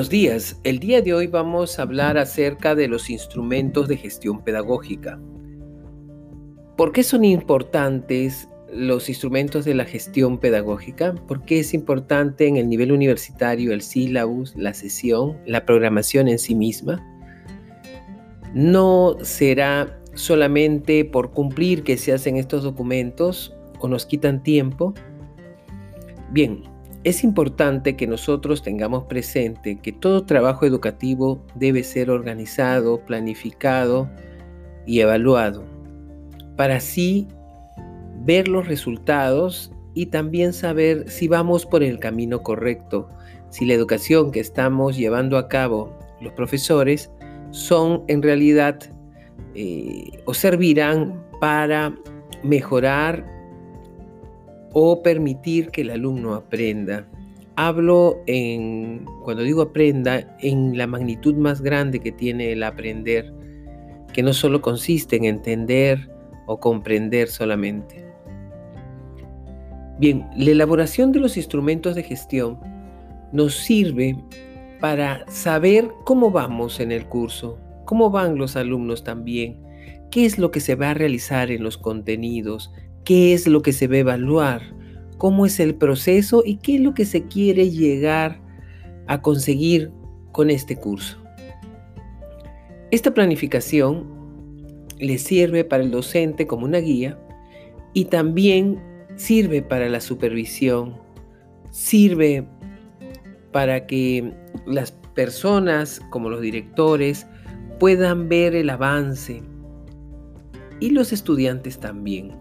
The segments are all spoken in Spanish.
Buenos días. El día de hoy vamos a hablar acerca de los instrumentos de gestión pedagógica. ¿Por qué son importantes los instrumentos de la gestión pedagógica? ¿Por qué es importante en el nivel universitario el sílabus, la sesión, la programación en sí misma? No será solamente por cumplir que se hacen estos documentos o nos quitan tiempo. Bien, es importante que nosotros tengamos presente que todo trabajo educativo debe ser organizado, planificado y evaluado para así ver los resultados y también saber si vamos por el camino correcto, si la educación que estamos llevando a cabo los profesores son en realidad eh, o servirán para mejorar o permitir que el alumno aprenda. Hablo en, cuando digo aprenda, en la magnitud más grande que tiene el aprender, que no solo consiste en entender o comprender solamente. Bien, la elaboración de los instrumentos de gestión nos sirve para saber cómo vamos en el curso, cómo van los alumnos también, qué es lo que se va a realizar en los contenidos, qué es lo que se va a evaluar, cómo es el proceso y qué es lo que se quiere llegar a conseguir con este curso. Esta planificación le sirve para el docente como una guía y también sirve para la supervisión, sirve para que las personas como los directores puedan ver el avance y los estudiantes también.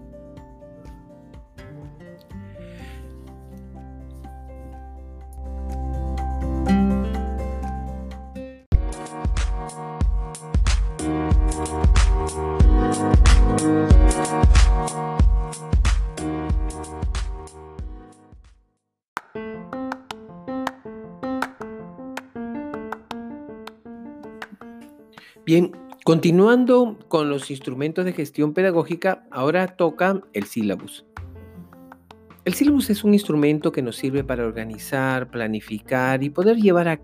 Bien, continuando con los instrumentos de gestión pedagógica, ahora toca el sílabus. El sílabus es un instrumento que nos sirve para organizar, planificar y poder llevar a,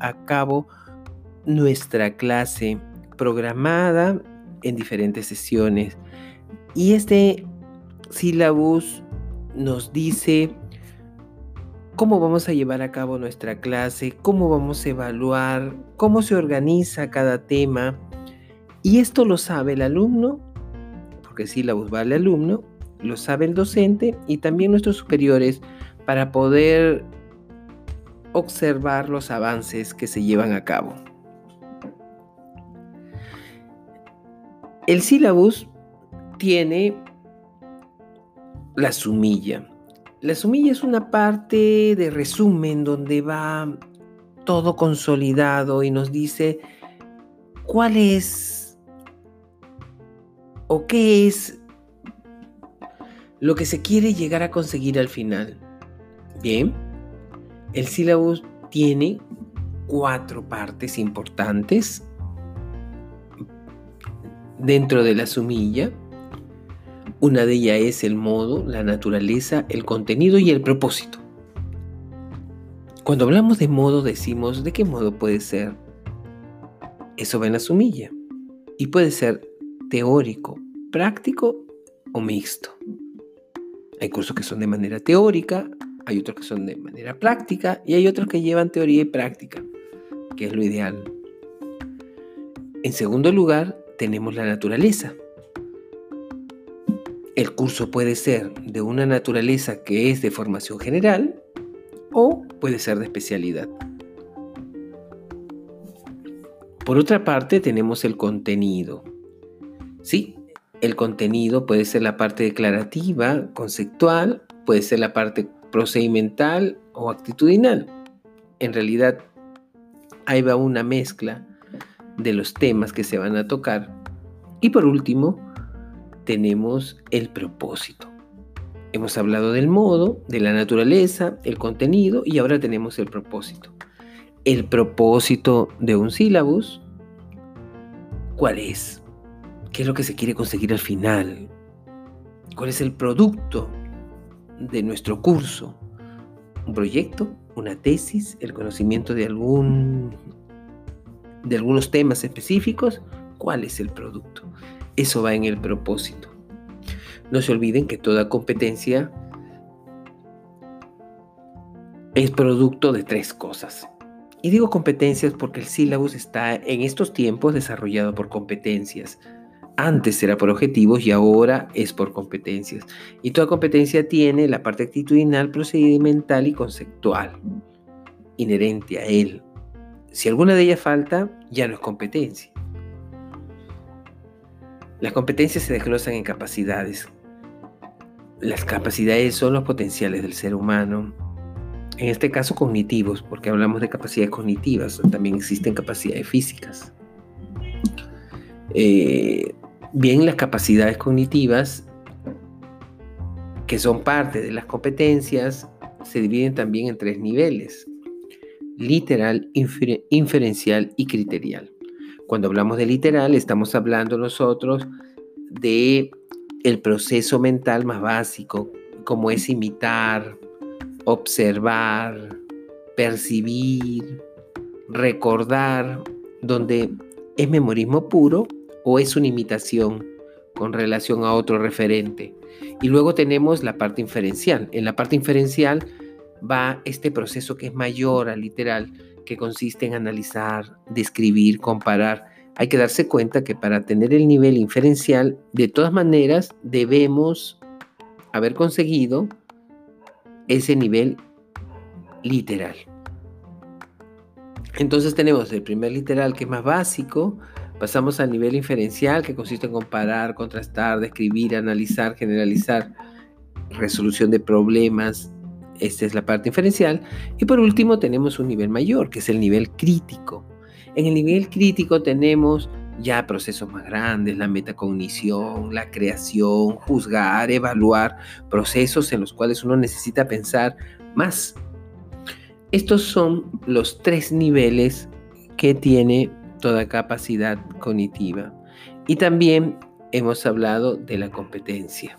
a cabo nuestra clase programada en diferentes sesiones. Y este sílabus nos dice cómo vamos a llevar a cabo nuestra clase, cómo vamos a evaluar, cómo se organiza cada tema. Y esto lo sabe el alumno, porque sílabus va al alumno, lo sabe el docente y también nuestros superiores para poder observar los avances que se llevan a cabo. El sílabus tiene la sumilla. La sumilla es una parte de resumen donde va todo consolidado y nos dice cuál es o qué es lo que se quiere llegar a conseguir al final. Bien, el sílabus tiene cuatro partes importantes dentro de la sumilla una de ellas es el modo, la naturaleza, el contenido y el propósito. Cuando hablamos de modo decimos de qué modo puede ser. Eso va en la sumilla. Y puede ser teórico, práctico o mixto. Hay cursos que son de manera teórica, hay otros que son de manera práctica y hay otros que llevan teoría y práctica, que es lo ideal. En segundo lugar, tenemos la naturaleza. El curso puede ser de una naturaleza que es de formación general o puede ser de especialidad. Por otra parte, tenemos el contenido. Sí, el contenido puede ser la parte declarativa, conceptual, puede ser la parte procedimental o actitudinal. En realidad, ahí va una mezcla de los temas que se van a tocar. Y por último, tenemos el propósito. Hemos hablado del modo, de la naturaleza, el contenido y ahora tenemos el propósito. El propósito de un sílabus, ¿cuál es? ¿Qué es lo que se quiere conseguir al final? ¿Cuál es el producto de nuestro curso? ¿Un proyecto? una tesis, el conocimiento de, algún, de algunos temas específicos, ¿cuál es el producto? Eso va en el propósito. No se olviden que toda competencia es producto de tres cosas. Y digo competencias porque el sílabus está en estos tiempos desarrollado por competencias. Antes era por objetivos y ahora es por competencias. Y toda competencia tiene la parte actitudinal, procedimental y conceptual inherente a él. Si alguna de ellas falta, ya no es competencia. Las competencias se desglosan en capacidades. Las capacidades son los potenciales del ser humano, en este caso cognitivos, porque hablamos de capacidades cognitivas, también existen capacidades físicas. Eh, bien, las capacidades cognitivas, que son parte de las competencias, se dividen también en tres niveles, literal, inferencial y criterial. Cuando hablamos de literal, estamos hablando nosotros de el proceso mental más básico, como es imitar, observar, percibir, recordar, donde es memorismo puro o es una imitación con relación a otro referente. Y luego tenemos la parte inferencial. En la parte inferencial va este proceso que es mayor al literal, que consiste en analizar, describir, comparar. Hay que darse cuenta que para tener el nivel inferencial, de todas maneras, debemos haber conseguido ese nivel literal. Entonces tenemos el primer literal que es más básico, pasamos al nivel inferencial que consiste en comparar, contrastar, describir, analizar, generalizar, resolución de problemas, esta es la parte inferencial. Y por último tenemos un nivel mayor, que es el nivel crítico. En el nivel crítico tenemos ya procesos más grandes, la metacognición, la creación, juzgar, evaluar, procesos en los cuales uno necesita pensar más. Estos son los tres niveles que tiene toda capacidad cognitiva. Y también hemos hablado de la competencia.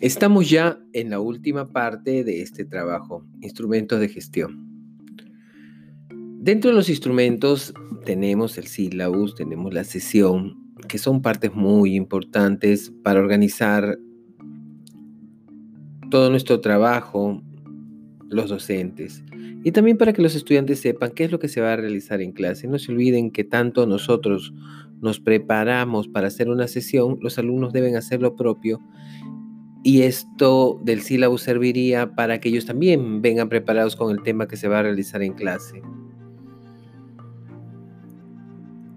Estamos ya en la última parte de este trabajo, instrumentos de gestión. Dentro de los instrumentos tenemos el sílabus, tenemos la sesión, que son partes muy importantes para organizar todo nuestro trabajo, los docentes, y también para que los estudiantes sepan qué es lo que se va a realizar en clase. No se olviden que tanto nosotros nos preparamos para hacer una sesión, los alumnos deben hacer lo propio y esto del sílabo serviría para que ellos también vengan preparados con el tema que se va a realizar en clase.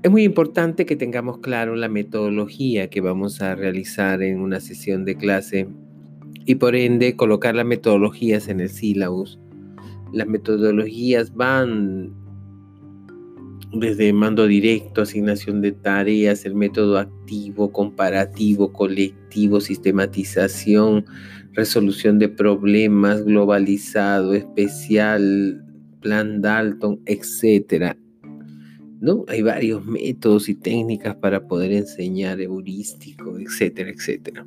Es muy importante que tengamos claro la metodología que vamos a realizar en una sesión de clase y por ende colocar las metodologías en el sílabus. Las metodologías van desde mando directo, asignación de tareas, el método activo, comparativo, colectivo, sistematización, resolución de problemas, globalizado, especial, plan Dalton, etc. ¿No? Hay varios métodos y técnicas para poder enseñar heurístico, etcétera, etcétera.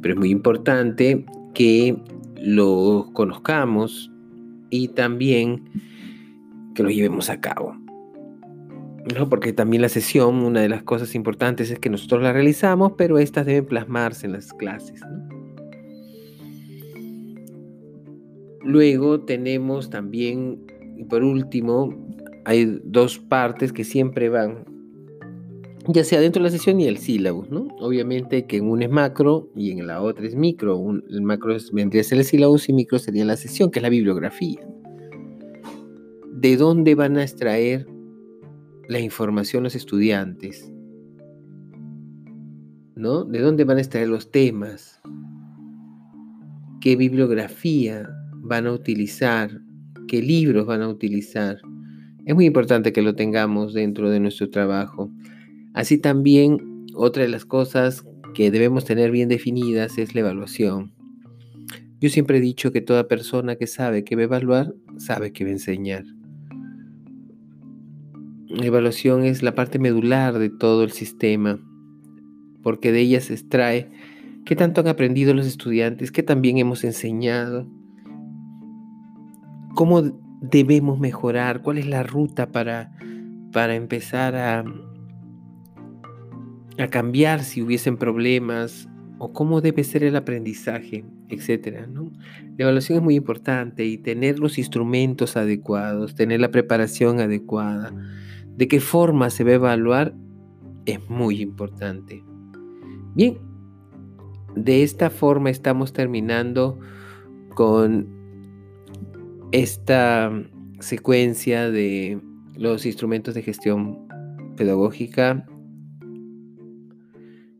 Pero es muy importante que lo conozcamos y también que lo llevemos a cabo. ¿no? Porque también la sesión, una de las cosas importantes es que nosotros la realizamos, pero estas deben plasmarse en las clases. Luego tenemos también, y por último, hay dos partes que siempre van, ya sea dentro de la sesión y el sílabus, ¿no? Obviamente que en una es macro y en la otra es micro. el macro vendría a ser el sílabus y micro sería la sesión, que es la bibliografía de dónde van a extraer la información los estudiantes, ¿no? ¿De dónde van a extraer los temas? ¿Qué bibliografía van a utilizar? ¿Qué libros van a utilizar? Es muy importante que lo tengamos dentro de nuestro trabajo. Así también, otra de las cosas que debemos tener bien definidas es la evaluación. Yo siempre he dicho que toda persona que sabe que va a evaluar, sabe que va a enseñar. La evaluación es la parte medular de todo el sistema, porque de ella se extrae qué tanto han aprendido los estudiantes, qué también hemos enseñado, cómo debemos mejorar, cuál es la ruta para, para empezar a, a cambiar si hubiesen problemas o cómo debe ser el aprendizaje, etcétera. ¿no? La evaluación es muy importante y tener los instrumentos adecuados, tener la preparación adecuada de qué forma se va a evaluar es muy importante. Bien, de esta forma estamos terminando con esta secuencia de los instrumentos de gestión pedagógica.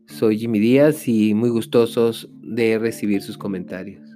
Soy Jimmy Díaz y muy gustosos de recibir sus comentarios.